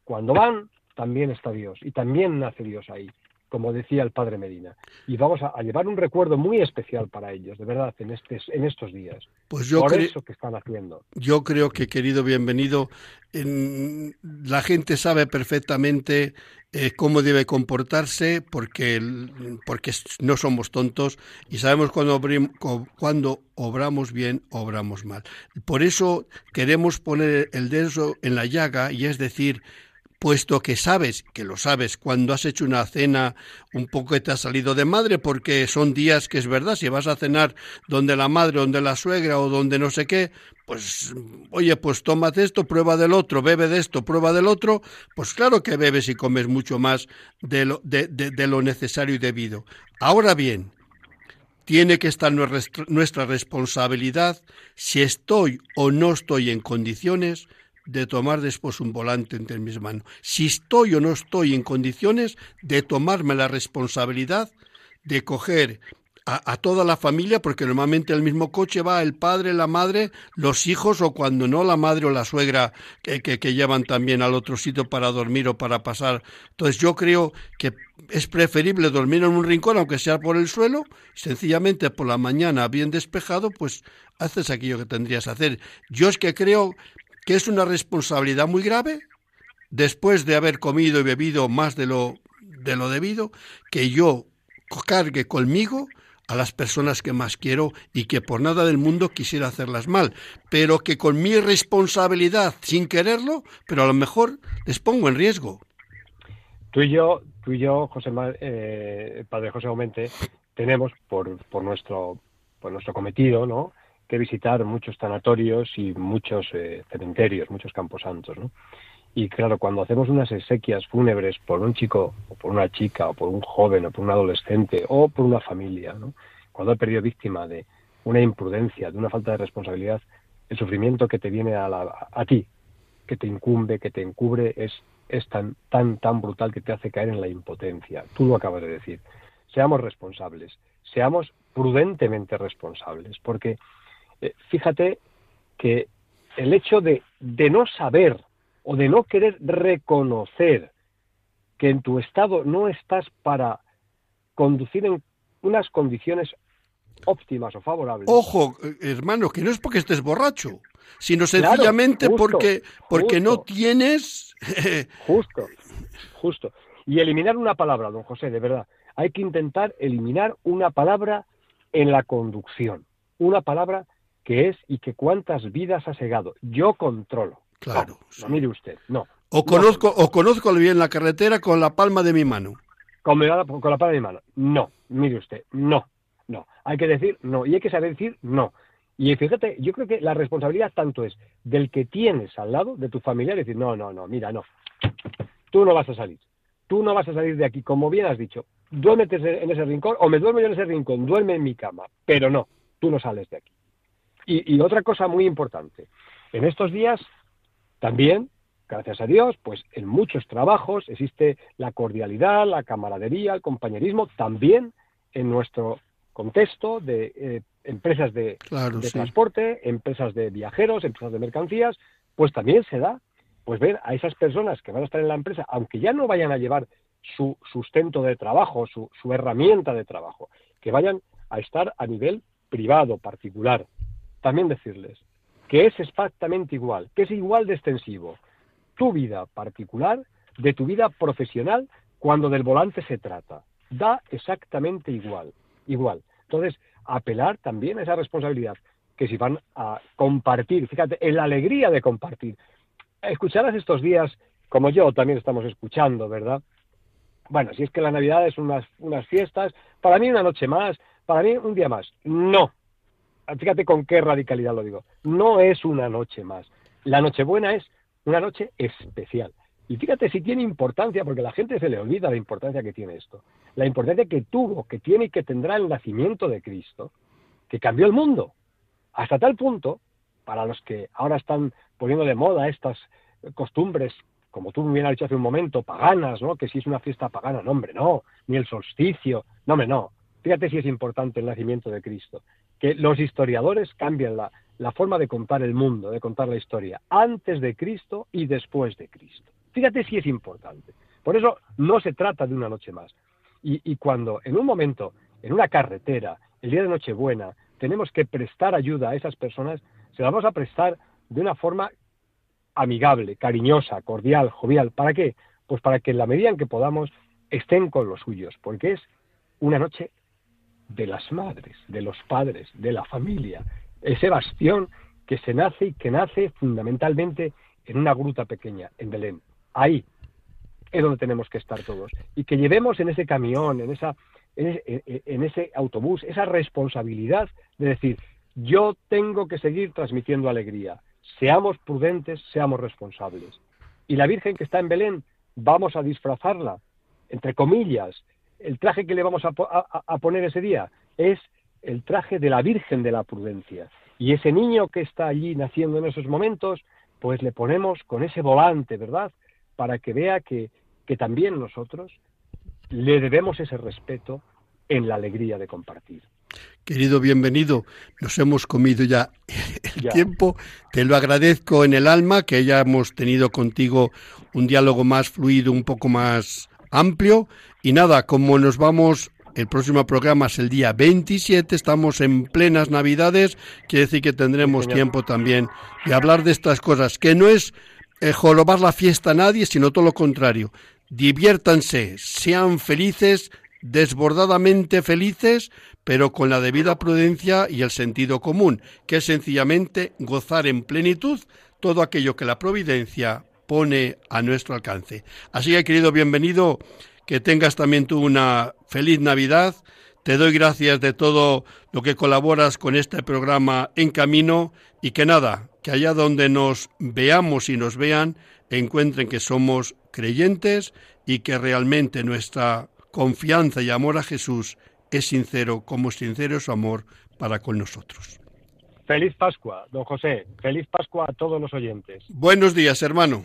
S7: cuando van, también está Dios y también nace Dios ahí, como decía el padre Medina. Y vamos a, a llevar un recuerdo muy especial para ellos, de verdad, en, estes- en estos días.
S1: Pues yo
S7: Por eso que están haciendo.
S1: Yo creo que, querido bienvenido, en- la gente sabe perfectamente eh, cómo debe comportarse porque, porque no somos tontos y sabemos cuando, cuando obramos bien, obramos mal. Por eso queremos poner el dedo en la llaga y es decir, puesto que sabes, que lo sabes, cuando has hecho una cena un poco te ha salido de madre, porque son días que es verdad, si vas a cenar donde la madre, donde la suegra o donde no sé qué, pues oye, pues tómate esto, prueba del otro, bebe de esto, prueba del otro, pues claro que bebes y comes mucho más de lo, de, lo necesario y debido. Ahora bien, tiene que estar nuestra responsabilidad si estoy o no estoy en condiciones de tomar después un volante entre mis manos. Si estoy o no estoy en condiciones de tomarme la responsabilidad de coger a, toda la familia, porque normalmente el mismo coche va el padre, la madre, los hijos o cuando no la madre o la suegra que, que, que, llevan también al otro sitio para dormir o para pasar. Entonces yo creo que es preferible dormir en un rincón, aunque sea por el suelo, sencillamente por la mañana bien despejado, pues haces aquello que tendrías que hacer. Yo es que creo que es una responsabilidad muy grave después de haber comido y bebido más de lo, de lo debido, que yo cargue conmigo a las personas que más quiero y que por nada del mundo quisiera hacerlas mal, pero que con mi responsabilidad, sin quererlo, pero a lo mejor les pongo en riesgo.
S7: Tú y yo, tú y yo, José, eh, padre José Aumente, tenemos por, por nuestro por nuestro cometido, ¿no? Que visitar muchos sanatorios y muchos eh, cementerios, muchos camposantos, ¿no? Y claro, cuando hacemos unas exequias fúnebres por un chico, o por una chica, o por un joven, o por un adolescente, o por una familia, ¿no? cuando ha perdido víctima de una imprudencia, de una falta de responsabilidad, el sufrimiento que te viene a, la, a ti, que te incumbe, que te encubre, es, tan, tan, tan brutal que te hace caer en la impotencia. Tú lo acabas de decir. Seamos responsables, seamos prudentemente responsables, porque eh, fíjate que el hecho de, de no saber o de no querer reconocer que en tu estado no estás para conducir en unas condiciones óptimas o favorables.
S1: Ojo, hermano, que no es porque estés borracho, sino sencillamente claro, justo, porque, porque justo. no tienes...
S7: justo, justo. Y eliminar una palabra, don José, de verdad. Hay que intentar eliminar una palabra en la conducción. Una palabra que es y que cuántas vidas ha segado. Yo controlo.
S1: Claro.
S7: No, sí. no mire usted, no.
S1: O conozco, no. o conozco bien la carretera con la palma de mi mano.
S7: Con, la, con la palma de mi mano. No, mire usted, no, no. Hay que decir no y hay que saber decir no. Y fíjate, yo creo que la responsabilidad tanto es del que tienes al lado, de tu familiar, decir, no, no, no, mira, no. Tú no vas a salir. Tú no vas a salir de aquí, como bien has dicho. Duérmete en ese rincón, o me duermo yo en ese rincón, duerme en mi cama. Pero no, tú no sales de aquí. Y, y otra cosa muy importante. En estos días también, gracias a Dios, pues en muchos trabajos existe la cordialidad, la camaradería, el compañerismo, también en nuestro contexto de eh, empresas de,
S1: claro,
S7: de
S1: sí.
S7: transporte, empresas de viajeros, empresas de mercancías, pues también se da pues ver a esas personas que van a estar en la empresa, aunque ya no vayan a llevar su sustento de trabajo, su, su herramienta de trabajo, que vayan a estar a nivel privado, particular. También decirles, que es exactamente igual, que es igual de extensivo tu vida particular de tu vida profesional cuando del volante se trata. Da exactamente igual, igual. Entonces, apelar también a esa responsabilidad, que si van a compartir, fíjate, en la alegría de compartir. Escucharás estos días, como yo también estamos escuchando, ¿verdad? Bueno, si es que la Navidad es unas, unas fiestas, para mí una noche más, para mí un día más. No, fíjate con qué radicalidad lo digo, no es una noche más. La Nochebuena es una noche especial. Y fíjate si tiene importancia, porque la gente se le olvida la importancia que tiene esto. La importancia que tuvo, que tiene y que tendrá el nacimiento de Cristo, que cambió el mundo. Hasta tal punto, para los que ahora están poniendo de moda estas costumbres, como tú me has dicho hace un momento, paganas, ¿no? Que si es una fiesta pagana, no, hombre, no. Ni el solsticio, no, hombre, no. Fíjate si es importante el nacimiento de Cristo que los historiadores cambian la, forma de contar el mundo, de contar la historia, antes de Cristo y después de Cristo. Fíjate si es importante. Por eso no se trata de una noche más. Y, y cuando en un momento, en una carretera, el día de Nochebuena, tenemos que prestar ayuda a esas personas, se la vamos a prestar de una forma amigable, cariñosa, cordial, jovial. ¿Para qué? Pues para que en la medida en que podamos estén con los suyos, porque es una noche de las madres, de los padres, de la familia, ese bastión que se nace y que nace fundamentalmente en una gruta pequeña, en Belén. Ahí es donde tenemos que estar todos. Y que llevemos en ese camión, en, esa, en, ese, en ese autobús, esa responsabilidad de decir, yo tengo que seguir transmitiendo alegría. Seamos prudentes, seamos responsables. Y la Virgen que está en Belén, vamos a disfrazarla, entre comillas, el traje que le vamos a, a, a, poner ese día es el traje de la Virgen de la Prudencia. Y ese niño que está allí naciendo en esos momentos, pues le ponemos con ese volante, ¿verdad? Para que vea que, que también nosotros le debemos ese respeto en la alegría de compartir.
S1: Querido bienvenido, nos hemos comido ya el
S7: Ya.
S1: tiempo. Te lo agradezco en el alma que hayamos tenido contigo un diálogo más fluido, un poco más amplio. Y nada, como nos vamos, el próximo programa es el día 27, estamos en plenas Navidades, quiere decir que tendremos
S7: Sí,
S1: tiempo también de hablar de estas cosas, que no es eh, jorobar la fiesta a nadie, sino todo lo contrario. Diviértanse, sean felices, desbordadamente felices, pero con la debida prudencia y el sentido común, que es sencillamente gozar en plenitud todo aquello que la providencia pone a nuestro alcance. Así que, querido bienvenido, que tengas también tú una feliz Navidad. Te doy gracias de todo lo que colaboras con este programa En Camino y que nada, que allá donde nos veamos y nos vean, encuentren que somos creyentes y que realmente nuestra confianza y amor a Jesús es sincero, como sincero es su amor para con nosotros.
S7: Feliz Pascua, don José. Feliz Pascua a todos los oyentes.
S1: Buenos días, hermano.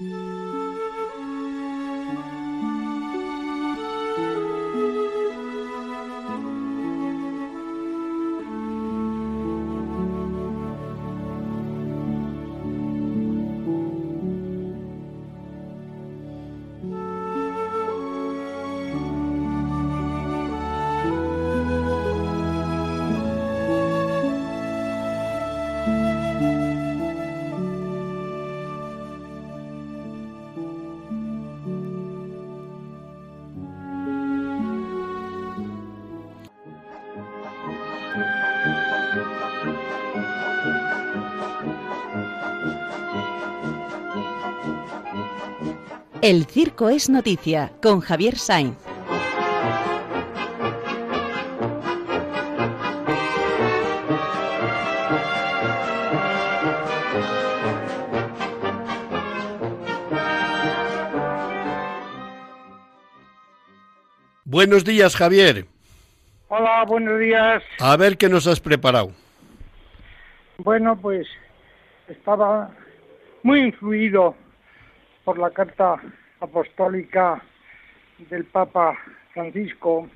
S8: Música El circo es noticia con Javier Sainz.
S1: Buenos días, Javier.
S9: Hola, buenos días.
S1: A ver qué nos has preparado.
S9: Bueno, pues estaba muy influido por la carta apostólica del Papa Francisco,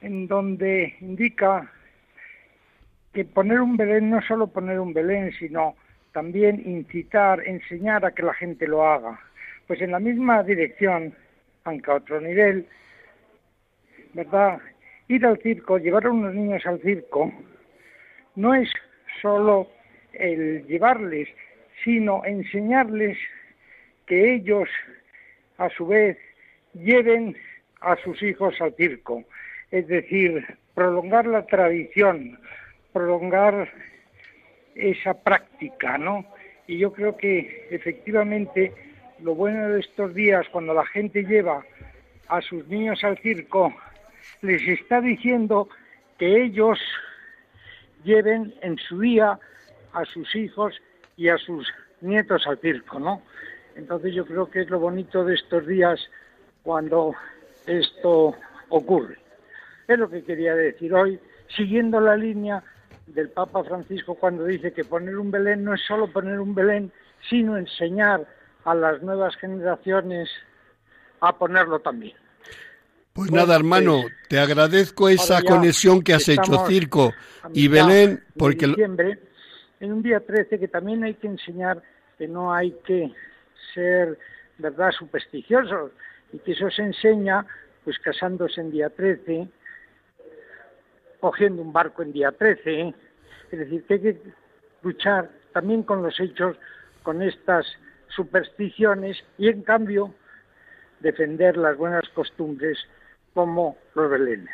S9: en donde indica que poner un Belén no es solo poner un Belén, sino también incitar, enseñar a que la gente lo haga. Pues en la misma dirección, aunque a otro nivel, ¿verdad? Ir al circo, llevar a unos niños al circo, no es solo el llevarles, sino enseñarles que ellos, a su vez, lleven a sus hijos al circo. Es decir, prolongar la tradición, prolongar esa práctica, ¿no? Y yo creo que efectivamente lo bueno de estos días, cuando la gente lleva a sus niños al circo, les está diciendo que ellos lleven en su día a sus hijos y a sus nietos al circo, ¿no? Entonces yo creo que es lo bonito de estos días cuando esto ocurre. Es lo que quería decir hoy, siguiendo la línea del Papa Francisco cuando dice que poner un Belén no es solo poner un Belén, sino enseñar a las nuevas generaciones a ponerlo también.
S1: Pues nada, hermano, te agradezco esa conexión que has hecho, Circo y Belén, porque...
S9: Diciembre, en un día 13 que también hay que enseñar que no hay que ser, ¿verdad?, supersticiosos, y que eso se enseña, pues casándose en día 13, cogiendo un barco en día 13, es decir, que hay que luchar también con los hechos, con estas supersticiones y en cambio defender las buenas costumbres como los belenes.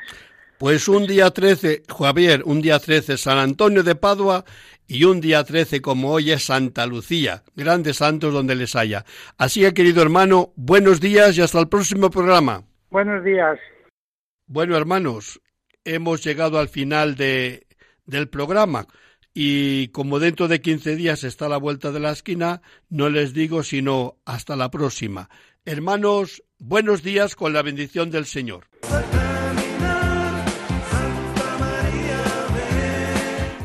S1: Pues un día 13, Javier, un día 13 San Antonio de Padua y un día 13 como hoy es Santa Lucía, grandes santos donde les haya. Así que querido hermano, buenos días y hasta el próximo programa.
S9: Buenos días.
S1: Bueno hermanos, hemos llegado al final de, del programa y como dentro de 15 días está a la vuelta de la esquina, no les digo sino hasta la próxima. Hermanos, buenos días con la bendición del Señor.